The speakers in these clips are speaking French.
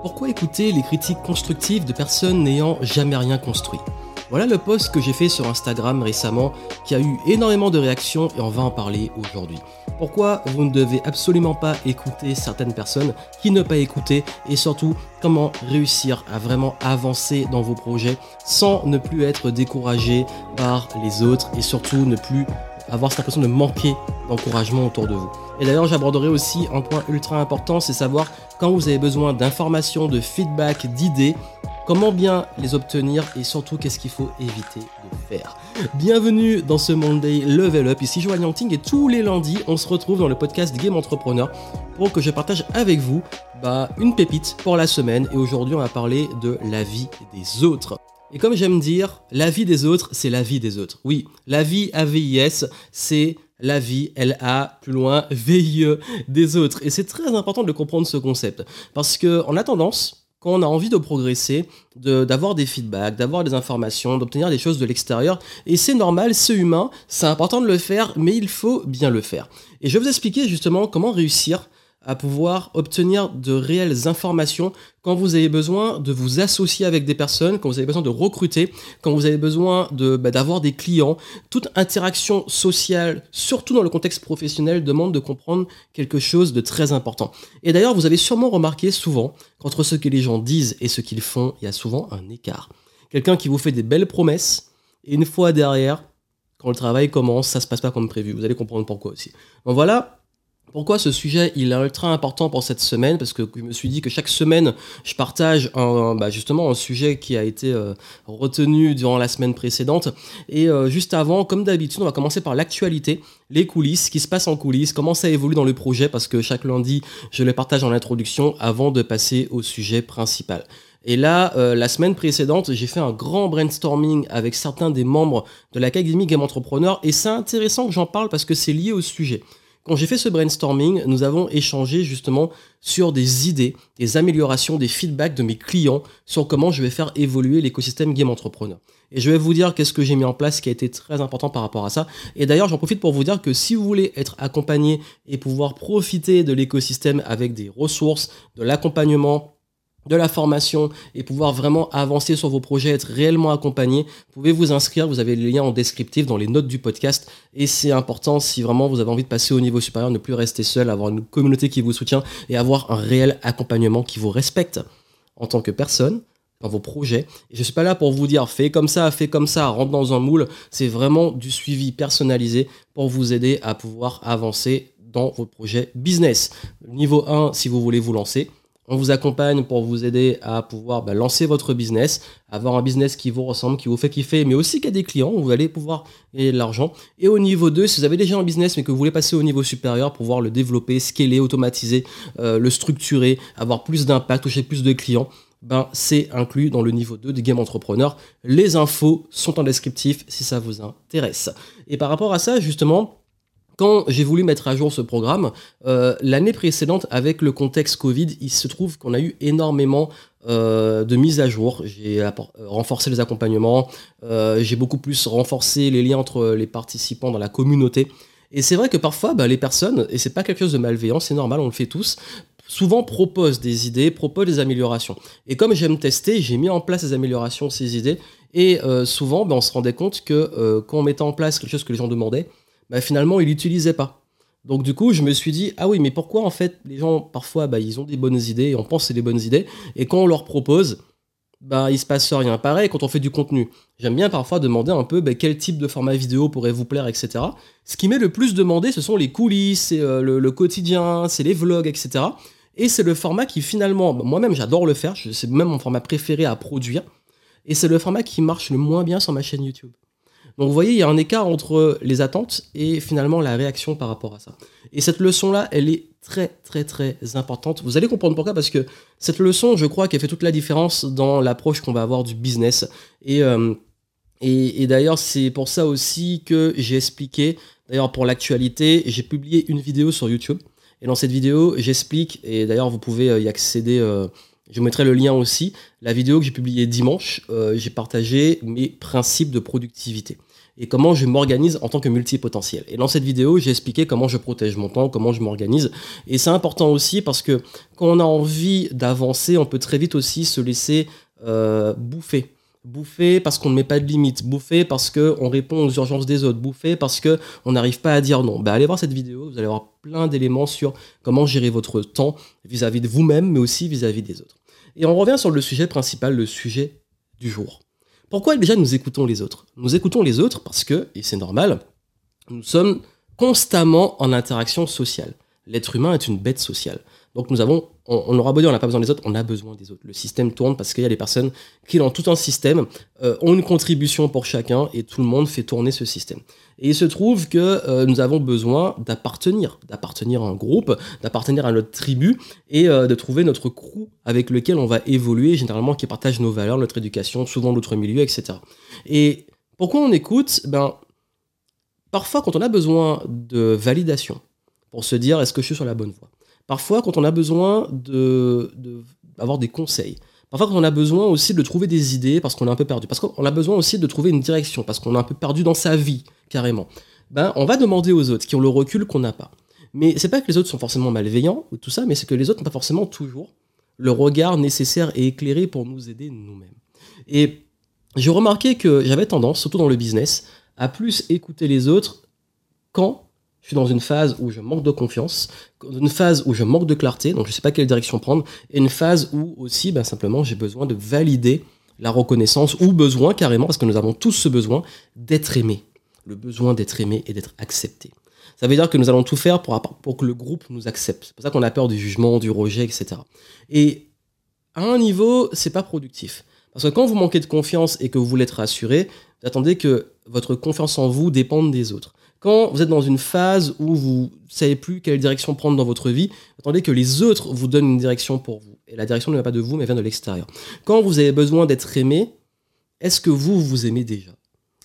Pourquoi écouter les critiques constructives de personnes n'ayant jamais rien construit? Voilà le post que j'ai fait sur Instagram récemment qui a eu énormément de réactions et on va en parler aujourd'hui. Pourquoi vous ne devez absolument pas écouter certaines personnes, qui ne pas écouter et surtout comment réussir à vraiment avancer dans vos projets sans ne plus être découragé par les autres et surtout ne plus avoir cette impression de manquer d'encouragement autour de vous. Et d'ailleurs, j'aborderai aussi un point ultra important, c'est savoir quand vous avez besoin d'informations, de feedback, d'idées, comment bien les obtenir et surtout qu'est-ce qu'il faut éviter de faire. Bienvenue dans ce Monday Level Up, ici Joanne Yangting et tous les lundis, on se retrouve dans le podcast Game Entrepreneur pour que je partage avec vous bah, une pépite pour la semaine et aujourd'hui on va parler de la vie des autres. Et comme j'aime dire, la vie des autres, c'est la vie des autres. Oui, la vie AVIS, c'est la vie, elle a plus loin VIE des autres. Et c'est très important de comprendre ce concept. Parce qu'on a tendance, quand on a envie de progresser, d'avoir des feedbacks, d'avoir des informations, d'obtenir des choses de l'extérieur. Et c'est normal, c'est humain, c'est important de le faire, mais il faut bien le faire. Et je vais vous expliquer justement comment réussir à pouvoir obtenir de réelles informations quand vous avez besoin de vous associer avec des personnes, quand vous avez besoin de recruter, quand vous avez besoin de, bah, d'avoir des clients. Toute interaction sociale, surtout dans le contexte professionnel, demande de comprendre quelque chose de très important. Et d'ailleurs, vous avez sûrement remarqué souvent qu'entre ce que les gens disent et ce qu'ils font, il y a souvent un écart. Quelqu'un qui vous fait des belles promesses, et une fois derrière, quand le travail commence, ça se passe pas comme prévu. Vous allez comprendre pourquoi aussi. Donc voilà, pourquoi ce sujet il est ultra important pour cette semaine? Parce que je me suis dit que chaque semaine, je partage un, bah justement un sujet qui a été euh, retenu durant la semaine précédente. Et euh, juste avant, comme d'habitude, on va commencer par l'actualité, les coulisses, ce qui se passe en coulisses, comment ça évolue dans le projet, parce que chaque lundi, je les partage en introduction avant de passer au sujet principal. Et là, euh, la semaine précédente, j'ai fait un grand brainstorming avec certains des membres de l'Académie Game Entrepreneur, et c'est intéressant que j'en parle parce que c'est lié au sujet. Quand j'ai fait ce brainstorming, nous avons échangé justement sur des idées, des améliorations, des feedbacks de mes clients sur comment je vais faire évoluer l'écosystème Game Entrepreneur. Et je vais vous dire qu'est-ce que j'ai mis en place qui a été très important par rapport à ça. Et d'ailleurs, j'en profite pour vous dire que si vous voulez être accompagné et pouvoir profiter de l'écosystème avec des ressources, de l'accompagnement, de la formation et pouvoir vraiment avancer sur vos projets, être réellement accompagné, pouvez vous inscrire, vous avez le lien en descriptif dans les notes du podcast et c'est important si vraiment vous avez envie de passer au niveau supérieur, ne plus rester seul, avoir une communauté qui vous soutient et avoir un réel accompagnement qui vous respecte en tant que personne dans vos projets. Et je suis pas là pour vous dire fais comme ça, fais comme ça, rentre dans un moule, c'est vraiment du suivi personnalisé pour vous aider à pouvoir avancer dans vos projets business. Niveau 1 si vous voulez vous lancer, on vous accompagne pour vous aider à pouvoir bah, lancer votre business, avoir un business qui vous ressemble, qui vous fait kiffer, mais aussi qui a des clients, où vous allez pouvoir gagner de l'argent. Et au niveau 2, si vous avez déjà un business mais que vous voulez passer au niveau supérieur, pouvoir le développer, scaler, automatiser, euh, le structurer, avoir plus d'impact, toucher plus de clients, ben, c'est inclus dans le niveau 2 des Game Entrepreneur. Les infos sont en descriptif si ça vous intéresse. Et par rapport à ça, justement, quand j'ai voulu mettre à jour ce programme, euh, l'année précédente, avec le contexte Covid, il se trouve qu'on a eu énormément euh, de mises à jour. J'ai euh, renforcé les accompagnements, j'ai beaucoup plus renforcé les liens entre les participants dans la communauté. Et c'est vrai que parfois, bah, les personnes, et c'est pas quelque chose de malveillant, c'est normal, on le fait tous, souvent proposent des idées, proposent des améliorations. Et comme j'aime tester, j'ai mis en place ces améliorations, ces idées, et souvent, bah, on se rendait compte que quand on mettait en place quelque chose que les gens demandaient, bah, finalement, il l'utilisait pas. Donc du coup, je me suis dit, ah oui, mais pourquoi en fait les gens, parfois, bah, ils ont des bonnes idées, et on pense que c'est des bonnes idées, et quand on leur propose, bah, il se passe rien. Pareil quand on fait du contenu. J'aime bien parfois demander un peu bah, quel type de format vidéo pourrait vous plaire, etc. Ce qui m'est le plus demandé, ce sont les coulisses, c'est euh, le, quotidien, c'est les vlogs, etc. Et c'est le format qui finalement, bah, moi-même j'adore le faire, c'est même mon format préféré à produire. Et c'est le format qui marche le moins bien sur ma chaîne YouTube. Donc vous voyez, il y a un écart entre les attentes et finalement la réaction par rapport à ça. Et cette leçon-là, elle est très très très importante. Vous allez comprendre pourquoi, parce que cette leçon, je crois qu'elle fait toute la différence dans l'approche qu'on va avoir du business. Et, euh, d'ailleurs, c'est pour ça aussi que j'ai expliqué, d'ailleurs pour l'actualité, j'ai publié une vidéo sur YouTube. Et dans cette vidéo, j'explique, et d'ailleurs vous pouvez euh, y accéder, euh, je mettrai le lien aussi, la vidéo que j'ai publiée dimanche, j'ai partagé mes principes de productivité. Et comment je m'organise en tant que multipotentiel. Et dans cette vidéo, j'ai expliqué comment je protège mon temps, comment je m'organise. Et c'est important aussi parce que quand on a envie d'avancer, on peut très vite aussi se laisser euh, bouffer bouffer parce qu'on ne met pas de limites, bouffer parce qu'on répond aux urgences des autres, bouffer parce qu'on n'arrive pas à dire non. Bah, allez voir cette vidéo, vous allez avoir plein d'éléments sur comment gérer votre temps vis-à-vis de vous-même, mais aussi vis-à-vis des autres. Et on revient sur le sujet principal, le sujet du jour. Pourquoi déjà nous écoutons les autres? Nous écoutons les autres parce que, et c'est normal, nous sommes constamment en interaction sociale. L'être humain est une bête sociale. Donc nous avons, on, aura beau dire on n'a pas besoin des autres, on a besoin des autres. Le système tourne parce qu'il y a des personnes qui, dans tout un système, euh, ont une contribution pour chacun et tout le monde fait tourner ce système. Et il se trouve que euh, nous avons besoin d'appartenir, d'appartenir à un groupe, d'appartenir à notre tribu et euh, de trouver notre crew avec lequel on va évoluer, généralement qui partage nos valeurs, notre éducation, souvent notre milieu, etc. Et pourquoi on écoute? Ben, parfois quand on a besoin de validation pour se dire est-ce que je suis sur la bonne voie? Parfois, quand on a besoin de, des conseils, parfois quand on a besoin aussi de trouver des idées parce qu'on est un peu perdu, parce qu'on a besoin aussi de trouver une direction, parce qu'on est un peu perdu dans sa vie, carrément, ben, on va demander aux autres qui ont le recul qu'on n'a pas. Mais c'est pas que les autres sont forcément malveillants ou tout ça, mais c'est que les autres n'ont pas forcément toujours le regard nécessaire et éclairé pour nous aider nous-mêmes. Et j'ai remarqué que j'avais tendance, surtout dans le business, à plus écouter les autres quand je suis dans une phase où je manque de confiance, une phase où je manque de clarté, donc je ne sais pas quelle direction prendre, et une phase où aussi, ben, simplement, j'ai besoin de valider la reconnaissance, ou besoin carrément, parce que nous avons tous ce besoin d'être aimé, le besoin d'être aimé et d'être accepté. Ça veut dire que nous allons tout faire pour, pour que le groupe nous accepte. C'est pour ça qu'on a peur du jugement, du rejet, etc. Et à un niveau, c'est pas productif. Parce que quand vous manquez de confiance et que vous voulez être rassuré, vous attendez que votre confiance en vous dépende des autres. Quand vous êtes dans une phase où vous ne savez plus quelle direction prendre dans votre vie, attendez que les autres vous donnent une direction pour vous. Et la direction ne vient pas de vous, mais vient de l'extérieur. Quand vous avez besoin d'être aimé, est-ce que vous vous aimez déjà?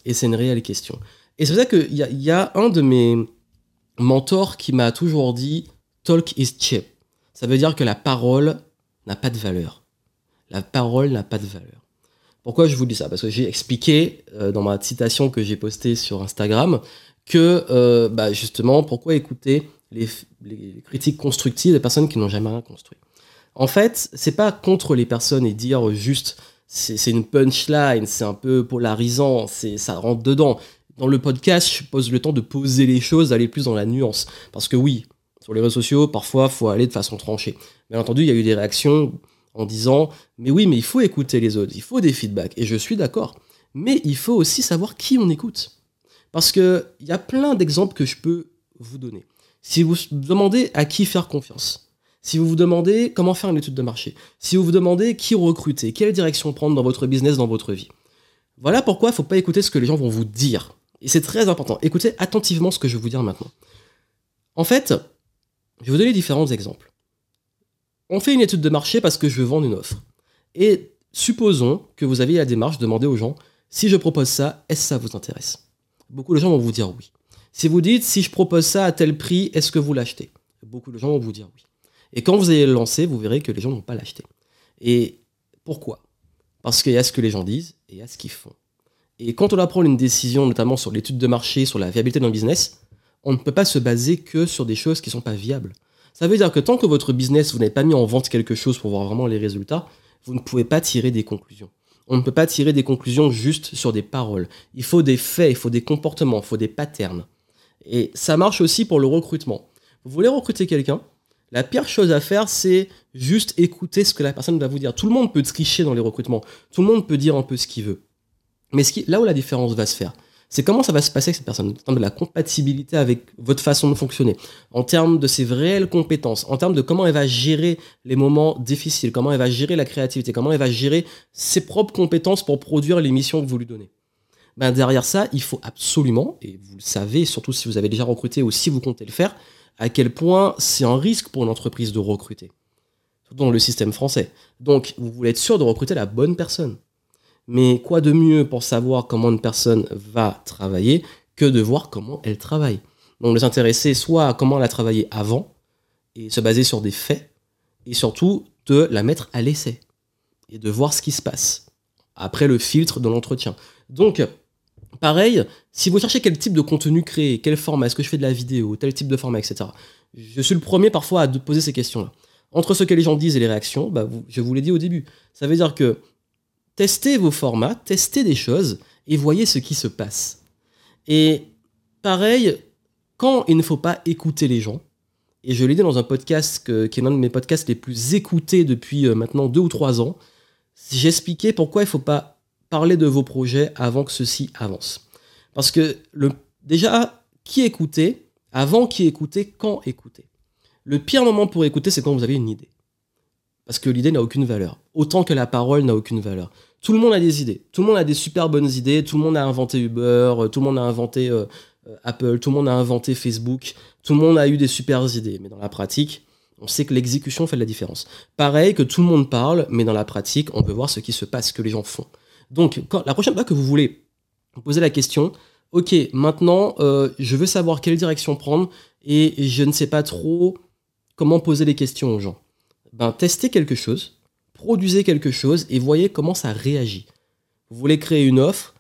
Et c'est une réelle question. Et c'est pour ça qu'il y, y, a un de mes mentors qui m'a toujours dit Talk is cheap. Ça veut dire que la parole n'a pas de valeur. La parole n'a pas de valeur. Pourquoi je vous dis ça? Parce que j'ai expliqué euh, dans ma citation que j'ai postée sur Instagram que euh, bah, justement, pourquoi écouter les, critiques constructives des personnes qui n'ont jamais rien construit? En fait, c'est pas contre les personnes et dire juste c'est une punchline, c'est un peu polarisant, c'est ça rentre dedans. Dans le podcast, je pose le temps de poser les choses, d'aller plus dans la nuance. Parce que oui, sur les réseaux sociaux, parfois, faut aller de façon tranchée. Bien entendu, il y a eu des réactions en disant mais oui, mais il faut écouter les autres, il faut des feedbacks. Et je suis d'accord. Mais il faut aussi savoir qui on écoute. Parce qu'il y a plein d'exemples que je peux vous donner. Si vous demandez à qui faire confiance, si vous vous demandez comment faire une étude de marché, si vous vous demandez qui recruter, quelle direction prendre dans votre business, dans votre vie, voilà pourquoi il ne faut pas écouter ce que les gens vont vous dire. Et c'est très important. Écoutez attentivement ce que je vais vous dire maintenant. En fait, je vais vous donner différents exemples. On fait une étude de marché parce que je veux vendre une offre. Et supposons que vous aviez la démarche de demander aux gens, si je propose ça, est-ce que ça vous intéresse? Beaucoup de gens vont vous dire oui. Si vous dites, si je propose ça à tel prix, est-ce que vous l'achetez? Beaucoup de gens vont vous dire oui. Et quand vous allez le lancer, vous verrez que les gens ne vont pas l'acheter. Et pourquoi? Parce qu'il y a ce que les gens disent et il y a ce qu'ils font. Et quand on prendre une décision, notamment sur l'étude de marché, sur la viabilité d'un business, on ne peut pas se baser que sur des choses qui ne sont pas viables. Ça veut dire que tant que votre business, vous n'avez pas mis en vente quelque chose pour voir vraiment les résultats, vous ne pouvez pas tirer des conclusions. On ne peut pas tirer des conclusions juste sur des paroles. Il faut des faits, il faut des comportements, il faut des patterns. Et ça marche aussi pour le recrutement. Vous voulez recruter quelqu'un? La pire chose à faire, c'est juste écouter ce que la personne va vous dire. Tout le monde peut tricher dans les recrutements. Tout le monde peut dire un peu ce qu'il veut. Mais là où la différence va se faire, c'est comment ça va se passer avec cette personne, en termes de la compatibilité avec votre façon de fonctionner, en termes de ses réelles compétences, en termes de comment elle va gérer les moments difficiles, comment elle va gérer la créativité, comment elle va gérer ses propres compétences pour produire les missions que vous lui donnez. Ben derrière ça, il faut absolument, et vous le savez, surtout si vous avez déjà recruté ou si vous comptez le faire, à quel point c'est un risque pour une entreprise de recruter. Dans le système français. Donc, vous voulez être sûr de recruter la bonne personne. Mais quoi de mieux pour savoir comment une personne va travailler que de voir comment elle travaille? Donc, les intéresser soit à comment elle a travaillé avant et se baser sur des faits, et surtout de la mettre à l'essai et de voir ce qui se passe après le filtre de l'entretien. Donc, Pareil, si vous cherchez quel type de contenu créer, quel format, est-ce que je fais de la vidéo, tel type de format, etc. Je suis le premier parfois à poser ces questions-là. Entre ce que les gens disent et les réactions, bah, je vous l'ai dit au début. Ça veut dire que testez vos formats, testez des choses et voyez ce qui se passe. Et pareil, quand il ne faut pas écouter les gens, et je l'ai dit dans un podcast qui est l'un de mes podcasts les plus écoutés depuis euh, maintenant deux ou trois ans, j'expliquais pourquoi il ne faut pas parler de vos projets avant que ceux-ci avancent. Parce que déjà, qui écouter, avant qui écouter, quand écouter. Le pire moment pour écouter, c'est quand vous avez une idée. Parce que l'idée n'a aucune valeur. Autant que la parole n'a aucune valeur. Tout le monde a des idées. Tout le monde a des super bonnes idées. Tout le monde a inventé Uber. Tout le monde a inventé euh, euh, Apple. Tout le monde a inventé Facebook. Tout le monde a eu des super idées. Mais dans la pratique, on sait que l'exécution fait la différence. Pareil que tout le monde parle, mais dans la pratique, on peut voir ce qui se passe, ce que les gens font. Donc, la prochaine fois que vous voulez poser la question, ok, maintenant, euh, je veux savoir quelle direction prendre et je ne sais pas trop comment poser les questions aux gens. Ben, testez quelque chose, produisez quelque chose et voyez comment ça réagit. Vous voulez créer une offre,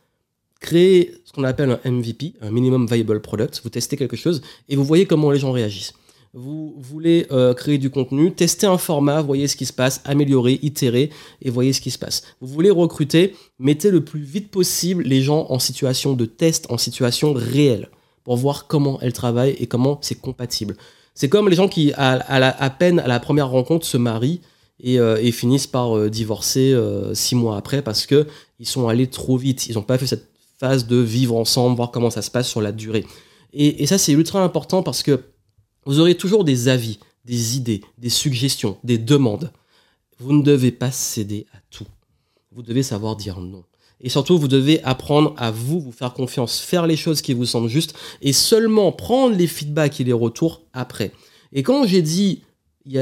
créez ce qu'on appelle un MVP, un Minimum Viable Product, vous testez quelque chose et vous voyez comment les gens réagissent. Vous voulez euh, créer du contenu, testez un format, voyez ce qui se passe, améliorer, itérer et voyez ce qui se passe. Vous voulez recruter, mettez le plus vite possible les gens en situation de test, en situation réelle, pour voir comment elles travaillent et comment c'est compatible. C'est comme les gens qui, à, peine à la première rencontre, se marient et, euh, finissent par euh, divorcer euh, six mois après parce que ils sont allés trop vite. Ils n'ont pas fait cette phase de vivre ensemble, voir comment ça se passe sur la durée. Et, et ça, c'est ultra important parce que vous aurez toujours des avis, des idées, des suggestions, des demandes. Vous ne devez pas céder à tout. Vous devez savoir dire non. Et surtout, vous devez apprendre à vous, vous faire confiance, faire les choses qui vous semblent justes et seulement prendre les feedbacks et les retours après. Et quand j'ai dit,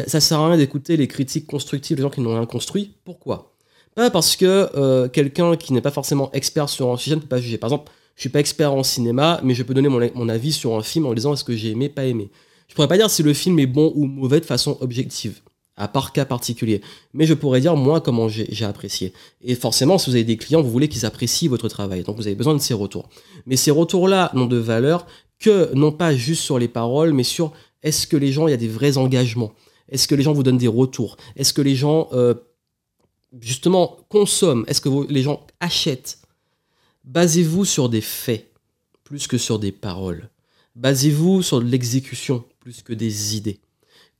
ça sert à rien d'écouter les critiques constructives des gens qui n'ont rien construit, pourquoi? Pas parce que euh, quelqu'un qui n'est pas forcément expert sur un sujet ne peut pas juger. Par exemple, je suis pas expert en cinéma, mais je peux donner mon, mon avis sur un film en disant est-ce que j'ai aimé, pas aimé. Je pourrais pas dire si le film est bon ou mauvais de façon objective à part cas particulier. Mais je pourrais dire, moi, comment j'ai apprécié. Et forcément, si vous avez des clients, vous voulez qu'ils apprécient votre travail. Donc, vous avez besoin de ces retours. Mais ces retours-là n'ont de valeur que, non pas juste sur les paroles, mais sur est-ce que les gens, il y a des vrais engagements? Est-ce que les gens vous donnent des retours? Est-ce que les gens, euh, justement, consomment? Est-ce que les gens achètent? Basez-vous sur des faits plus que sur des paroles. Basez-vous sur l'exécution plus que des idées.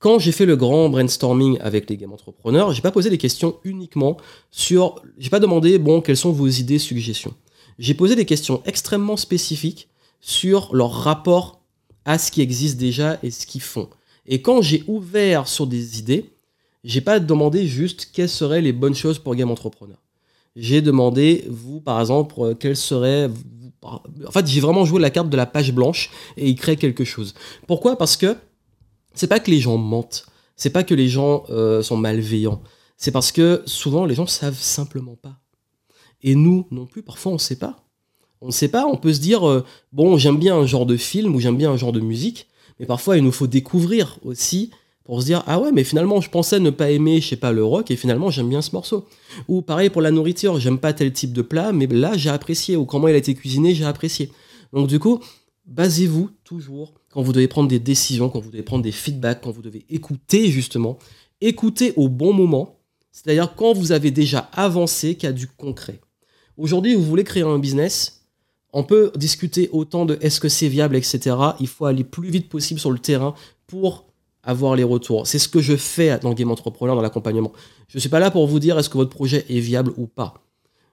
Quand j'ai fait le grand brainstorming avec les game entrepreneurs, j'ai pas posé des questions uniquement sur, j'ai pas demandé bon quelles sont vos idées, suggestions. J'ai posé des questions extrêmement spécifiques sur leur rapport à ce qui existe déjà et ce qu'ils font. Et quand j'ai ouvert sur des idées, j'ai pas demandé juste quelles seraient les bonnes choses pour game entrepreneur. J'ai demandé vous par exemple quelles seraient en fait, j'ai vraiment joué la carte de la page blanche et il crée quelque chose. Pourquoi? Parce que c'est pas que les gens mentent, c'est pas que les gens euh, sont malveillants, c'est parce que souvent les gens savent simplement pas. Et nous non plus, parfois on sait pas. On ne sait pas, on peut se dire euh, bon, j'aime bien un genre de film ou j'aime bien un genre de musique, mais parfois il nous faut découvrir aussi pour se dire ah ouais mais finalement je pensais ne pas aimer je sais pas le rock et finalement j'aime bien ce morceau. Ou pareil pour la nourriture j'aime pas tel type de plat mais là j'ai apprécié. Ou comment il a été cuisiné j'ai apprécié. Donc du coup basez-vous toujours quand vous devez prendre des décisions, quand vous devez prendre des feedbacks, quand vous devez écouter justement, écouter au bon moment, c'est-à-dire quand vous avez déjà avancé, qu'il y a du concret. Aujourd'hui, vous voulez créer un business, on peut discuter autant de est-ce que c'est viable, etc. Il faut aller plus vite possible sur le terrain pour avoir les retours. C'est ce que je fais dans le Game Entrepreneur, dans l'accompagnement. Je ne suis pas là pour vous dire est-ce que votre projet est viable ou pas.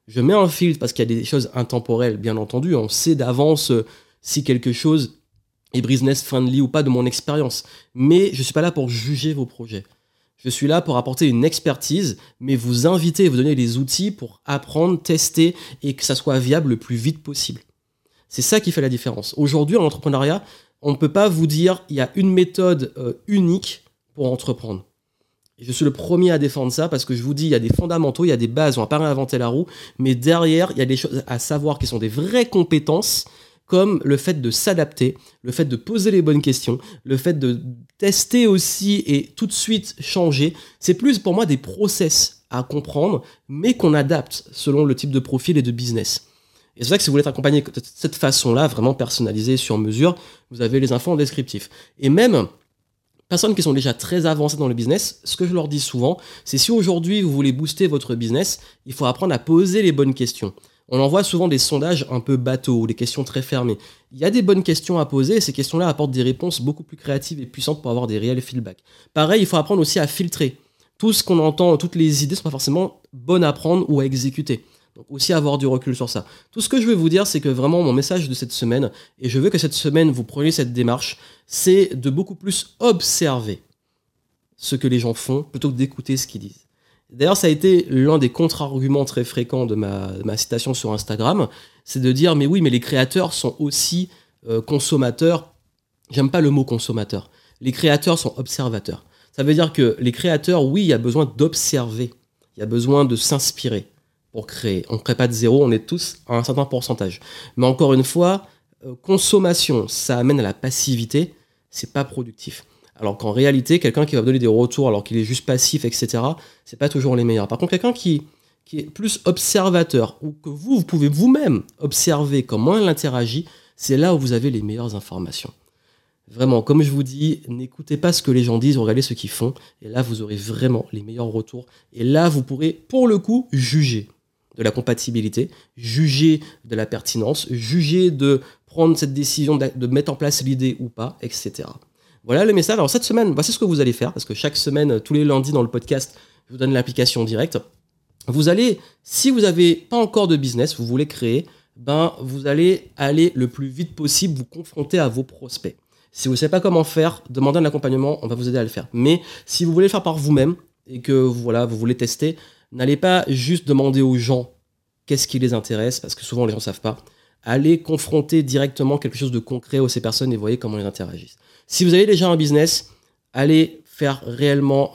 Je mets un filtre parce qu'il y a des choses intemporelles, bien entendu. On sait d'avance euh, si quelque chose et business friendly ou pas de mon expérience. Mais je ne suis pas là pour juger vos projets. Je suis là pour apporter une expertise, mais vous inviter et vous donner les outils pour apprendre, tester et que ça soit viable le plus vite possible. C'est ça qui fait la différence. Aujourd'hui, en entrepreneuriat, on ne peut pas vous dire il y a une méthode euh, unique pour entreprendre. Je suis le premier à défendre ça parce que je vous dis, il y a des fondamentaux, il y a des bases, on va pas réinventer la roue, mais derrière, il y a des choses à savoir qui sont des vraies compétences comme le fait de s'adapter, le fait de poser les bonnes questions, le fait de tester aussi et tout de suite changer. C'est plus pour moi des process à comprendre, mais qu'on adapte selon le type de profil et de business. Et c'est ça que si vous voulez être accompagné de cette façon-là, vraiment personnalisé sur mesure, vous avez les infos en descriptif. Et même, personnes qui sont déjà très avancées dans le business, ce que je leur dis souvent, c'est si aujourd'hui vous voulez booster votre business, il faut apprendre à poser les bonnes questions. On envoie souvent des sondages un peu bateaux, des questions très fermées. Il y a des bonnes questions à poser et ces questions-là apportent des réponses beaucoup plus créatives et puissantes pour avoir des réels feedbacks. Pareil, il faut apprendre aussi à filtrer. Tout ce qu'on entend, toutes les idées ne sont pas forcément bonnes à prendre ou à exécuter. Donc aussi avoir du recul sur ça. Tout ce que je veux vous dire, c'est que vraiment mon message de cette semaine, et je veux que cette semaine vous preniez cette démarche, c'est de beaucoup plus observer ce que les gens font plutôt que d'écouter ce qu'ils disent. D'ailleurs, ça a été l'un des contre-arguments très fréquents de ma, citation sur Instagram, c'est de dire mais oui, mais les créateurs sont aussi euh, consommateurs. J'aime pas le mot consommateur. Les créateurs sont observateurs. Ça veut dire que les créateurs, oui, il y a besoin d'observer, il y a besoin de s'inspirer pour créer. On ne crée pas de zéro, on est tous à un certain pourcentage. Mais encore une fois, euh, consommation, ça amène à la passivité, c'est pas productif. Alors qu'en réalité, quelqu'un qui va donner des retours alors qu'il est juste passif, etc., c'est pas toujours les meilleurs. Par contre, quelqu'un qui, qui est plus observateur, ou que vous, vous pouvez vous-même observer comment elle interagit, c'est là où vous avez les meilleures informations. Vraiment, comme je vous dis, n'écoutez pas ce que les gens disent, regardez ce qu'ils font, et là, vous aurez vraiment les meilleurs retours. Et là, vous pourrez, pour le coup, juger de la compatibilité, juger de la pertinence, juger de prendre cette décision de mettre en place l'idée ou pas, etc. Voilà le message. Alors cette semaine, voici ce que vous allez faire, parce que chaque semaine, tous les lundis dans le podcast, je vous donne l'application directe. Vous allez, si vous n'avez pas encore de business, vous voulez créer, ben vous allez aller le plus vite possible vous confronter à vos prospects. Si vous ne savez pas comment faire, demandez un accompagnement, on va vous aider à le faire. Mais si vous voulez le faire par vous-même et que voilà, vous voulez tester, N'allez pas juste demander aux gens qu'est-ce qui les intéresse, parce que souvent les gens ne savent pas. Allez confronter directement quelque chose de concret aux ces personnes et voyez comment ils interagissent. Si vous avez déjà un business, allez faire réellement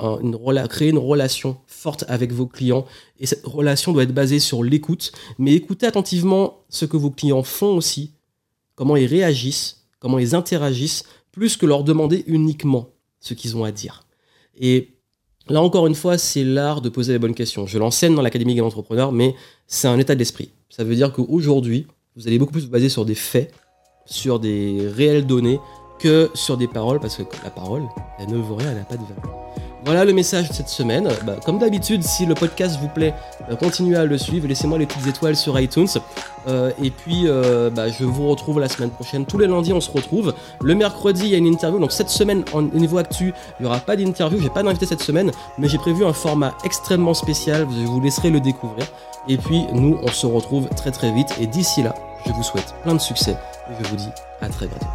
créer une relation forte avec vos clients et cette relation doit être basée sur l'écoute, mais écoutez attentivement ce que vos clients font aussi, comment ils réagissent, comment ils interagissent, plus que leur demander uniquement ce qu'ils ont à dire. Et Là encore une fois, c'est l'art de poser les bonnes questions. Je l'enseigne dans l'Académie Game Entrepreneur, mais c'est un état d'esprit. Ça veut dire qu'aujourd'hui, vous allez beaucoup plus vous baser sur des faits, sur des réelles données, que sur des paroles, parce que la parole, elle ne vaut rien, elle n'a pas de valeur. Voilà le message de cette semaine. Bah, comme d'habitude, si le podcast vous plaît, bah, continuez à le suivre. Laissez-moi les petites étoiles sur iTunes. Euh, et puis, euh, bah, je vous retrouve la semaine prochaine. Tous les lundis, on se retrouve. Le mercredi, il y a une interview. Donc cette semaine, au niveau actu, il n'y aura pas d'interview. J'ai pas d'invité cette semaine, mais j'ai prévu un format extrêmement spécial. Je vous laisserai le découvrir. Et puis, nous, on se retrouve très très vite. Et d'ici là, je vous souhaite plein de succès. Et je vous dis à très bientôt.